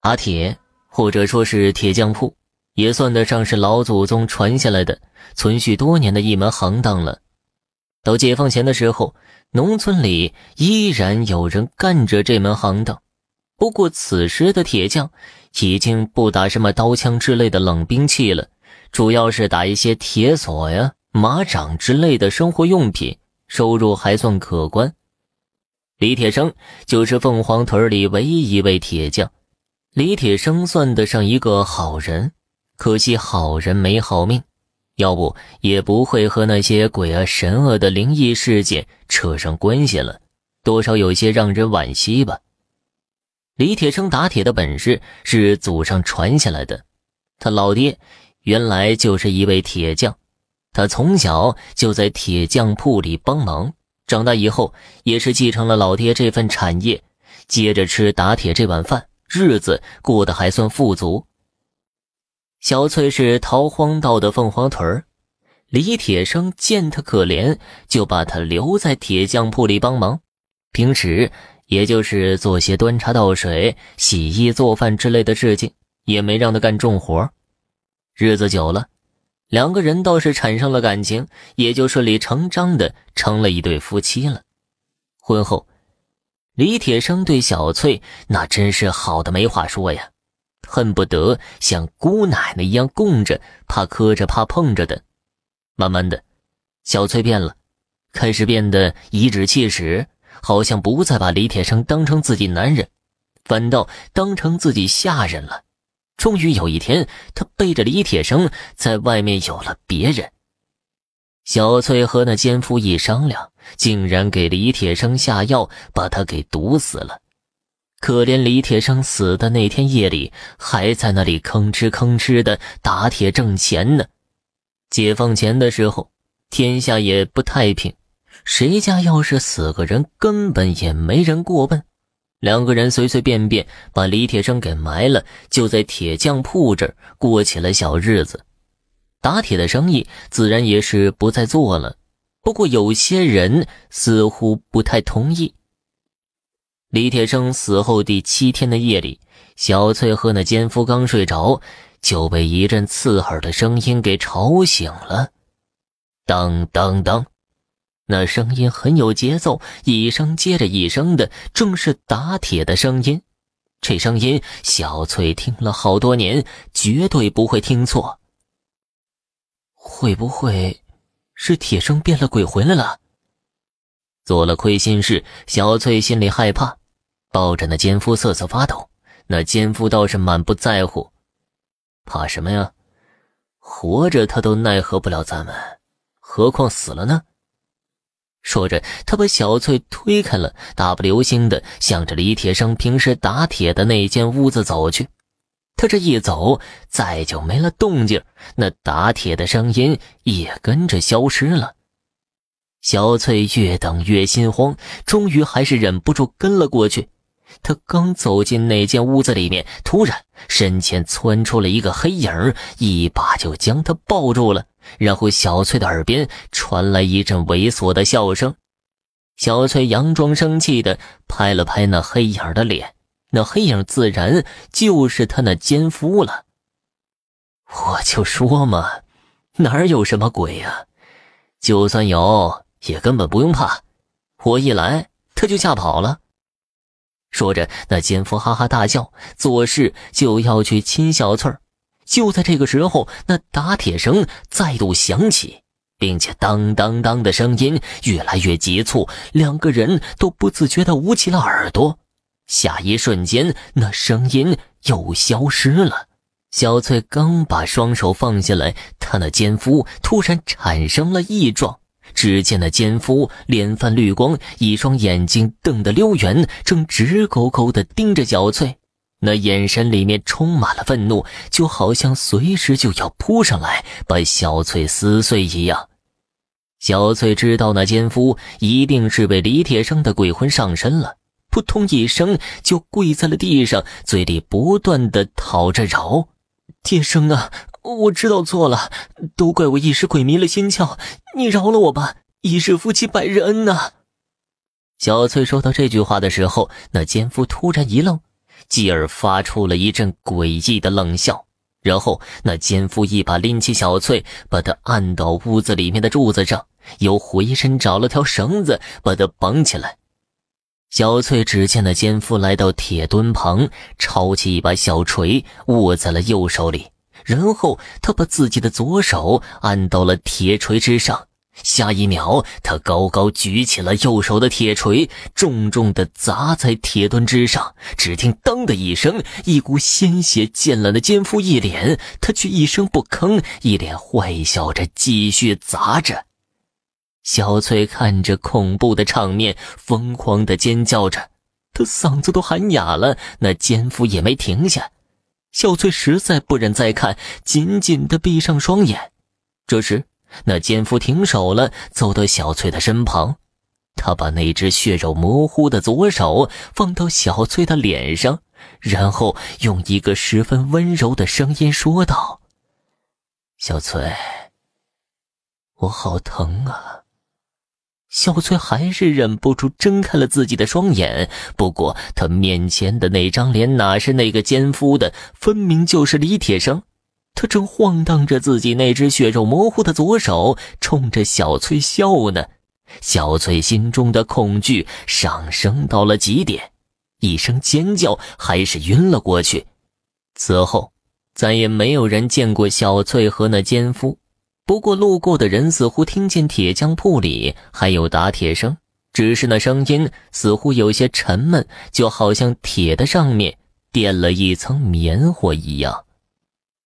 打铁，或者说是铁匠铺，也算得上是老祖宗传下来的、存续多年的一门行当了。到解放前的时候，农村里依然有人干着这门行当。不过此时的铁匠已经不打什么刀枪之类的冷兵器了，主要是打一些铁锁呀、马掌之类的生活用品，收入还算可观。李铁生就是凤凰屯里唯一一位铁匠。李铁生算得上一个好人，可惜好人没好命，要不也不会和那些鬼啊神啊的灵异事件扯上关系了，多少有些让人惋惜吧。李铁生打铁的本事是祖上传下来的，他老爹原来就是一位铁匠，他从小就在铁匠铺里帮忙，长大以后也是继承了老爹这份产业，接着吃打铁这碗饭，日子过得还算富足。小翠是逃荒到的凤凰屯李铁生见他可怜，就把他留在铁匠铺里帮忙，平时。也就是做些端茶倒水、洗衣做饭之类的事情，也没让他干重活。日子久了，两个人倒是产生了感情，也就顺理成章的成了一对夫妻了。婚后，李铁生对小翠那真是好的没话说呀，恨不得像姑奶奶一样供着，怕磕着怕碰着的。慢慢的，小翠变了，开始变得颐指气使。好像不再把李铁生当成自己男人，反倒当成自己下人了。终于有一天，他背着李铁生在外面有了别人。小翠和那奸夫一商量，竟然给李铁生下药，把他给毒死了。可怜李铁生死的那天夜里，还在那里吭哧吭哧的打铁挣钱呢。解放前的时候，天下也不太平。谁家要是死个人，根本也没人过问。两个人随随便便把李铁生给埋了，就在铁匠铺这儿过起了小日子。打铁的生意自然也是不再做了。不过有些人似乎不太同意。李铁生死后第七天的夜里，小翠和那奸夫刚睡着，就被一阵刺耳的声音给吵醒了。当当当。那声音很有节奏，一声接着一声的，正是打铁的声音。这声音，小翠听了好多年，绝对不会听错。会不会是铁生变了鬼回来了？做了亏心事，小翠心里害怕，抱着那奸夫瑟瑟发抖。那奸夫倒是满不在乎，怕什么呀？活着他都奈何不了咱们，何况死了呢？说着，他把小翠推开了，大步流星的向着李铁生平时打铁的那间屋子走去。他这一走，再就没了动静，那打铁的声音也跟着消失了。小翠越等越心慌，终于还是忍不住跟了过去。他刚走进那间屋子里面，突然身前窜出了一个黑影，一把就将他抱住了。然后小翠的耳边传来一阵猥琐的笑声，小翠佯装生气的拍了拍那黑影的脸，那黑影自然就是他那奸夫了。我就说嘛，哪有什么鬼呀？就算有，也根本不用怕，我一来他就吓跑了。说着，那奸夫哈哈大笑，做事就要去亲小翠儿。就在这个时候，那打铁声再度响起，并且当当当的声音越来越急促，两个人都不自觉地捂起了耳朵。下一瞬间，那声音又消失了。小翠刚把双手放下来，她那奸夫突然产生了异状。只见那奸夫脸泛绿光，一双眼睛瞪得溜圆，正直勾勾地盯着小翠。那眼神里面充满了愤怒，就好像随时就要扑上来把小翠撕碎一样。小翠知道那奸夫一定是被李铁生的鬼魂上身了，扑通一声就跪在了地上，嘴里不断的讨着饶：“天生啊，我知道错了，都怪我一时鬼迷了心窍，你饶了我吧，一世夫妻百日恩呐。”小翠说到这句话的时候，那奸夫突然一愣。继而发出了一阵诡异的冷笑。然后那奸夫一把拎起小翠，把她按到屋子里面的柱子上，又回身找了条绳子把她绑起来。小翠只见那奸夫来到铁墩旁，抄起一把小锤，握在了右手里。然后他把自己的左手按到了铁锤之上，下一秒，他高高举起了右手的铁锤，重重地砸在铁墩之上。只听“当”的一声，一股鲜血溅了那奸夫一脸，他却一声不吭，一脸坏笑着继续砸着。小翠看着恐怖的场面，疯狂的尖叫着，她嗓子都喊哑了。那奸夫也没停下。小翠实在不忍再看，紧紧的闭上双眼。这时，那奸夫停手了，走到小翠的身旁，他把那只血肉模糊的左手放到小翠的脸上，然后用一个十分温柔的声音说道：“小翠，我好疼啊。”小翠还是忍不住睁开了自己的双眼，不过她面前的那张脸哪是那个奸夫的，分明就是李铁生。他正晃荡着自己那只血肉模糊的左手，冲着小翠笑呢。小翠心中的恐惧上升到了极点，一声尖叫，还是晕了过去。此后，再也没有人见过小翠和那奸夫。不过，路过的人似乎听见铁匠铺里还有打铁声，只是那声音似乎有些沉闷，就好像铁的上面垫了一层棉花一样。